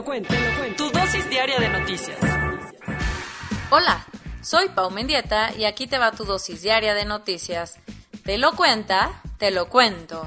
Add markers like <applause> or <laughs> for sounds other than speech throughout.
Lo cuento, te lo cuento. Tu dosis diaria de noticias. Hola, soy Pau Mendieta y aquí te va tu dosis diaria de noticias. Te lo cuenta, te lo cuento.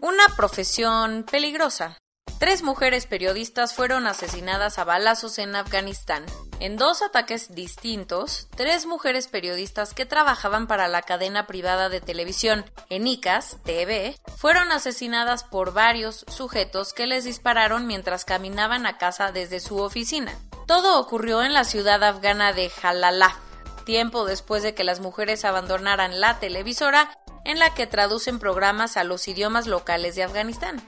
Una profesión peligrosa. Tres mujeres periodistas fueron asesinadas a balazos en Afganistán. En dos ataques distintos, tres mujeres periodistas que trabajaban para la cadena privada de televisión Enicas TV fueron asesinadas por varios sujetos que les dispararon mientras caminaban a casa desde su oficina. Todo ocurrió en la ciudad afgana de Jalalá, tiempo después de que las mujeres abandonaran la televisora en la que traducen programas a los idiomas locales de Afganistán.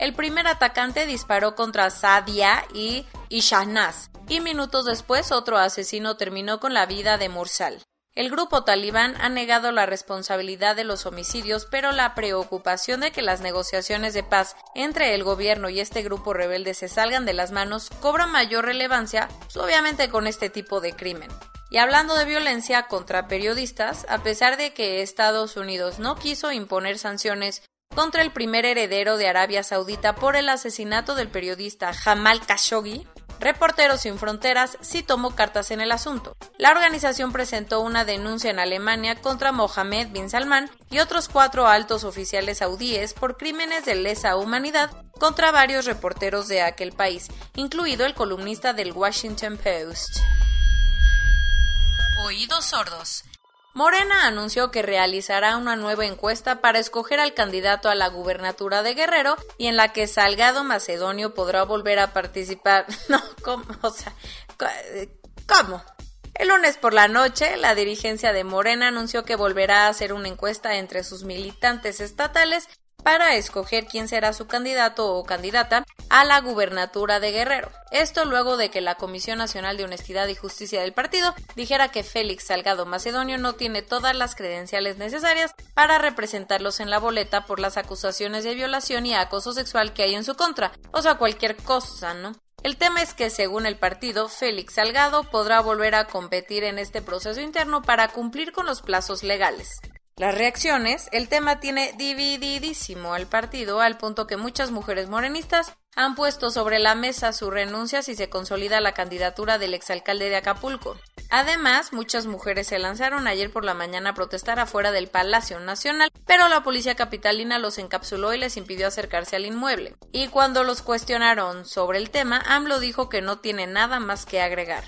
El primer atacante disparó contra Sadia y Ishahnaz, y minutos después otro asesino terminó con la vida de Mursal. El grupo talibán ha negado la responsabilidad de los homicidios, pero la preocupación de que las negociaciones de paz entre el gobierno y este grupo rebelde se salgan de las manos cobra mayor relevancia, pues, obviamente con este tipo de crimen. Y hablando de violencia contra periodistas, a pesar de que Estados Unidos no quiso imponer sanciones contra el primer heredero de Arabia Saudita por el asesinato del periodista Jamal Khashoggi, Reporteros Sin Fronteras sí tomó cartas en el asunto. La organización presentó una denuncia en Alemania contra Mohammed bin Salman y otros cuatro altos oficiales saudíes por crímenes de lesa humanidad contra varios reporteros de aquel país, incluido el columnista del Washington Post. Oídos sordos. Morena anunció que realizará una nueva encuesta para escoger al candidato a la gubernatura de Guerrero y en la que Salgado Macedonio podrá volver a participar. <laughs> No, ¿cómo? O sea, ¿cómo? El lunes por la noche, la dirigencia de Morena anunció que volverá a hacer una encuesta entre sus militantes estatales para escoger quién será su candidato o candidata a la gubernatura de Guerrero. Esto luego de que la Comisión Nacional de Honestidad y Justicia del partido dijera que Félix Salgado Macedonio no tiene todas las credenciales necesarias para representarlos en la boleta por las acusaciones de violación y acoso sexual que hay en su contra, o sea, cualquier cosa, ¿no? El tema es que, según el partido, Félix Salgado podrá volver a competir en este proceso interno para cumplir con los plazos legales. Las reacciones, el tema tiene divididísimo al partido al punto que muchas mujeres morenistas han puesto sobre la mesa su renuncia si se consolida la candidatura del exalcalde de Acapulco. Además, muchas mujeres se lanzaron ayer por la mañana a protestar afuera del Palacio Nacional, pero la policía capitalina los encapsuló y les impidió acercarse al inmueble. Y cuando los cuestionaron sobre el tema, AMLO dijo que no tiene nada más que agregar.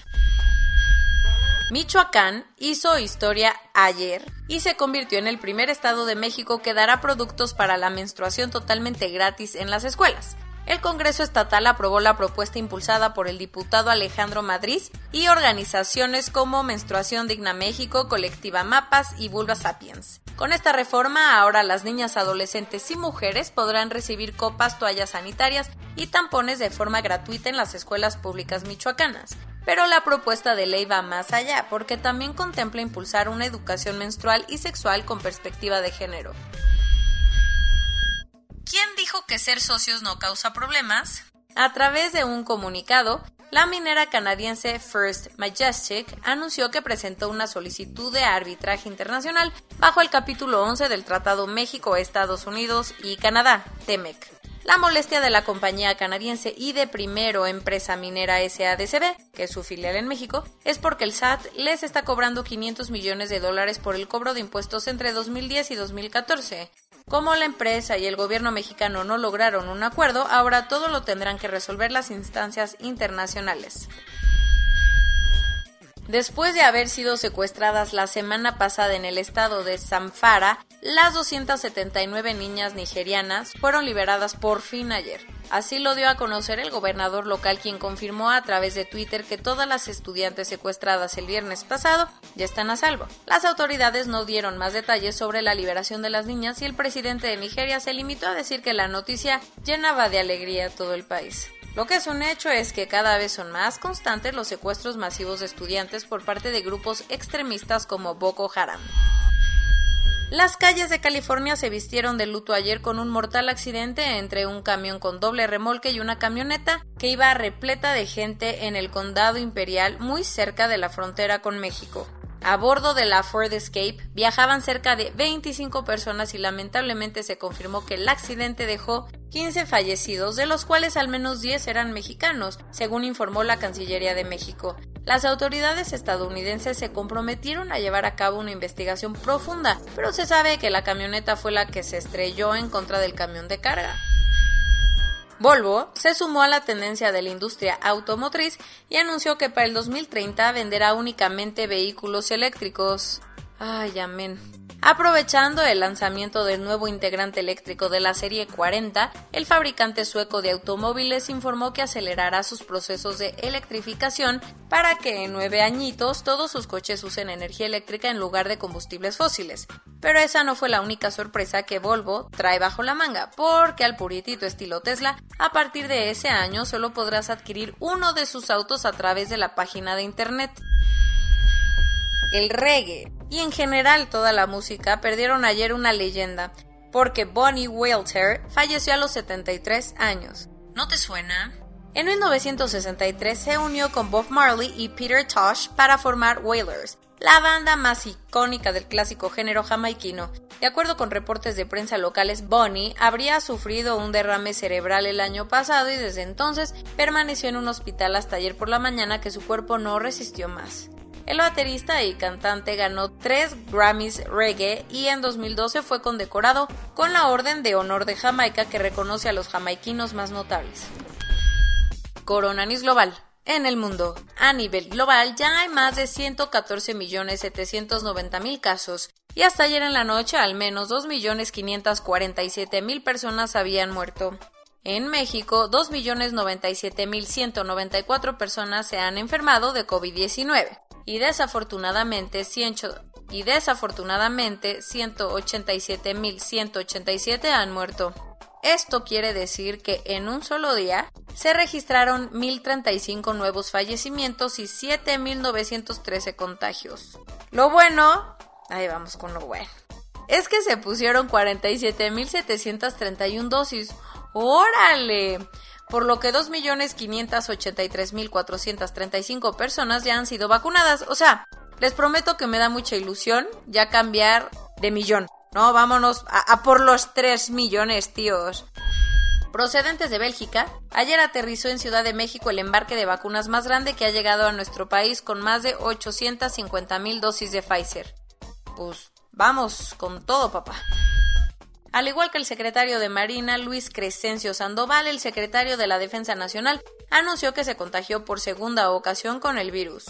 Michoacán hizo historia ayer y se convirtió en el primer estado de México que dará productos para la menstruación totalmente gratis en las escuelas. El Congreso Estatal aprobó la propuesta impulsada por el diputado Alejandro Madrid y organizaciones como Menstruación Digna México, Colectiva Mapas y Vulva Sapiens. Con esta reforma, ahora las niñas, adolescentes y mujeres podrán recibir copas, toallas sanitarias y tampones de forma gratuita en las escuelas públicas michoacanas. Pero la propuesta de ley va más allá, porque también contempla impulsar una educación menstrual y sexual con perspectiva de género. ¿Quién dijo que ser socios no causa problemas? A través de un comunicado, la minera canadiense First Majestic anunció que presentó una solicitud de arbitraje internacional bajo el capítulo 11 del Tratado México-Estados Unidos y Canadá, TEMEC. La molestia de la compañía canadiense y de primero empresa minera SADCB, que es su filial en México, es porque el SAT les está cobrando 500 millones de dólares por el cobro de impuestos entre 2010 y 2014. Como la empresa y el gobierno mexicano no lograron un acuerdo, ahora todo lo tendrán que resolver las instancias internacionales. Después de haber sido secuestradas la semana pasada en el estado de Zamfara, las 279 niñas nigerianas fueron liberadas por fin ayer. Así lo dio a conocer el gobernador local quien confirmó a través de Twitter que todas las estudiantes secuestradas el viernes pasado ya están a salvo. Las autoridades no dieron más detalles sobre la liberación de las niñas y el presidente de Nigeria se limitó a decir que la noticia llenaba de alegría a todo el país. Lo que es un hecho es que cada vez son más constantes los secuestros masivos de estudiantes por parte de grupos extremistas como Boko Haram. Las calles de California se vistieron de luto ayer con un mortal accidente entre un camión con doble remolque y una camioneta que iba repleta de gente en el condado imperial muy cerca de la frontera con México. A bordo de la Ford Escape viajaban cerca de 25 personas y lamentablemente se confirmó que el accidente dejó 15 fallecidos, de los cuales al menos 10 eran mexicanos, según informó la Cancillería de México. Las autoridades estadounidenses se comprometieron a llevar a cabo una investigación profunda, pero se sabe que la camioneta fue la que se estrelló en contra del camión de carga. Volvo se sumó a la tendencia de la industria automotriz y anunció que para el 2030 venderá únicamente vehículos eléctricos. Ay, amén. Aprovechando el lanzamiento del nuevo integrante eléctrico de la serie 40, el fabricante sueco de automóviles informó que acelerará sus procesos de electrificación para que en nueve añitos todos sus coches usen energía eléctrica en lugar de combustibles fósiles. Pero esa no fue la única sorpresa que Volvo trae bajo la manga, porque al puritito estilo Tesla, a partir de ese año solo podrás adquirir uno de sus autos a través de la página de internet. El reggae y en general toda la música perdieron ayer una leyenda, porque Bonnie Wilter falleció a los 73 años. ¿No te suena? En 1963 se unió con Bob Marley y Peter Tosh para formar Wailers, la banda más icónica del clásico género jamaiquino. De acuerdo con reportes de prensa locales, Bonnie habría sufrido un derrame cerebral el año pasado y desde entonces permaneció en un hospital hasta ayer por la mañana que su cuerpo no resistió más. El baterista y cantante ganó tres Grammys reggae y en 2012 fue condecorado con la Orden de Honor de Jamaica que reconoce a los jamaiquinos más notables. Coronavirus global. En el mundo, a nivel global, ya hay más de 114.790.000 casos y hasta ayer en la noche al menos 2.547.000 personas habían muerto. En México, 2.097.194 personas se han enfermado de COVID-19 y desafortunadamente, y desafortunadamente 187.187 han muerto. Esto quiere decir que en un solo día se registraron 1.035 nuevos fallecimientos y 7.913 contagios. Lo bueno, ahí vamos con lo bueno, es que se pusieron 47.731 dosis. ¡Órale! Por lo que 2.583.435 personas ya han sido vacunadas. O sea, les prometo que me da mucha ilusión ya cambiar de millón. No, vámonos a, por los 3 millones, tíos. Procedentes de Bélgica, ayer aterrizó en Ciudad de México el embarque de vacunas más grande que ha llegado a nuestro país con más de 850.000 dosis de Pfizer. Pues vamos con todo, papá. Al igual que el secretario de Marina, Luis Crescencio Sandoval, el secretario de la Defensa Nacional, anunció que se contagió por segunda ocasión con el virus.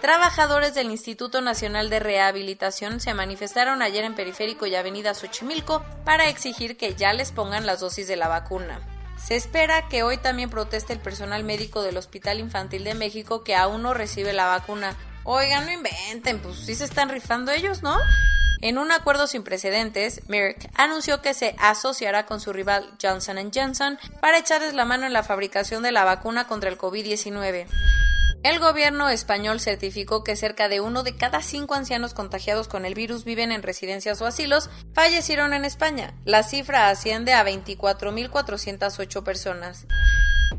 Trabajadores del Instituto Nacional de Rehabilitación se manifestaron ayer en Periférico y Avenida Xochimilco para exigir que ya les pongan las dosis de la vacuna. Se espera que hoy también proteste el personal médico del Hospital Infantil de México que aún no recibe la vacuna. Oigan, no inventen, pues sí se están rifando ellos, ¿no? En un acuerdo sin precedentes, Merck anunció que se asociará con su rival Johnson Johnson para echarles la mano en la fabricación de la vacuna contra el COVID-19. El gobierno español certificó que cerca de uno de cada cinco ancianos contagiados con el virus viven en residencias o asilos, fallecieron en España. La cifra asciende a 24.408 personas.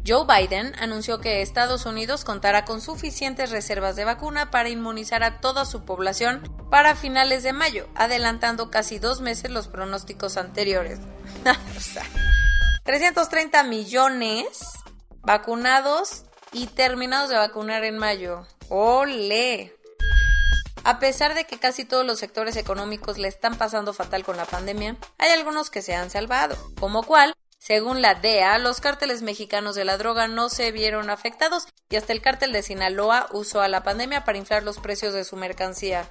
Joe Biden anunció que Estados Unidos contará con suficientes reservas de vacuna para inmunizar a toda su población para finales de mayo, adelantando casi dos meses los pronósticos anteriores. <laughs> 330 millones vacunados y terminados de vacunar en mayo. ¡Ole! A pesar de que casi todos los sectores económicos le están pasando fatal con la pandemia, hay algunos que se han salvado, como cual según la DEA, los cárteles mexicanos de la droga no se vieron afectados y hasta el cártel de Sinaloa usó a la pandemia para inflar los precios de su mercancía.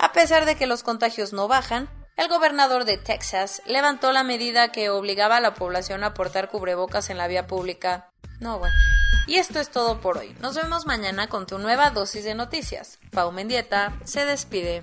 A pesar de que los contagios no bajan, el gobernador de Texas levantó la medida que obligaba a la población a portar cubrebocas en la vía pública. No, bueno. Y esto es todo por hoy. Nos vemos mañana con tu nueva dosis de noticias. Pau Mendieta se despide.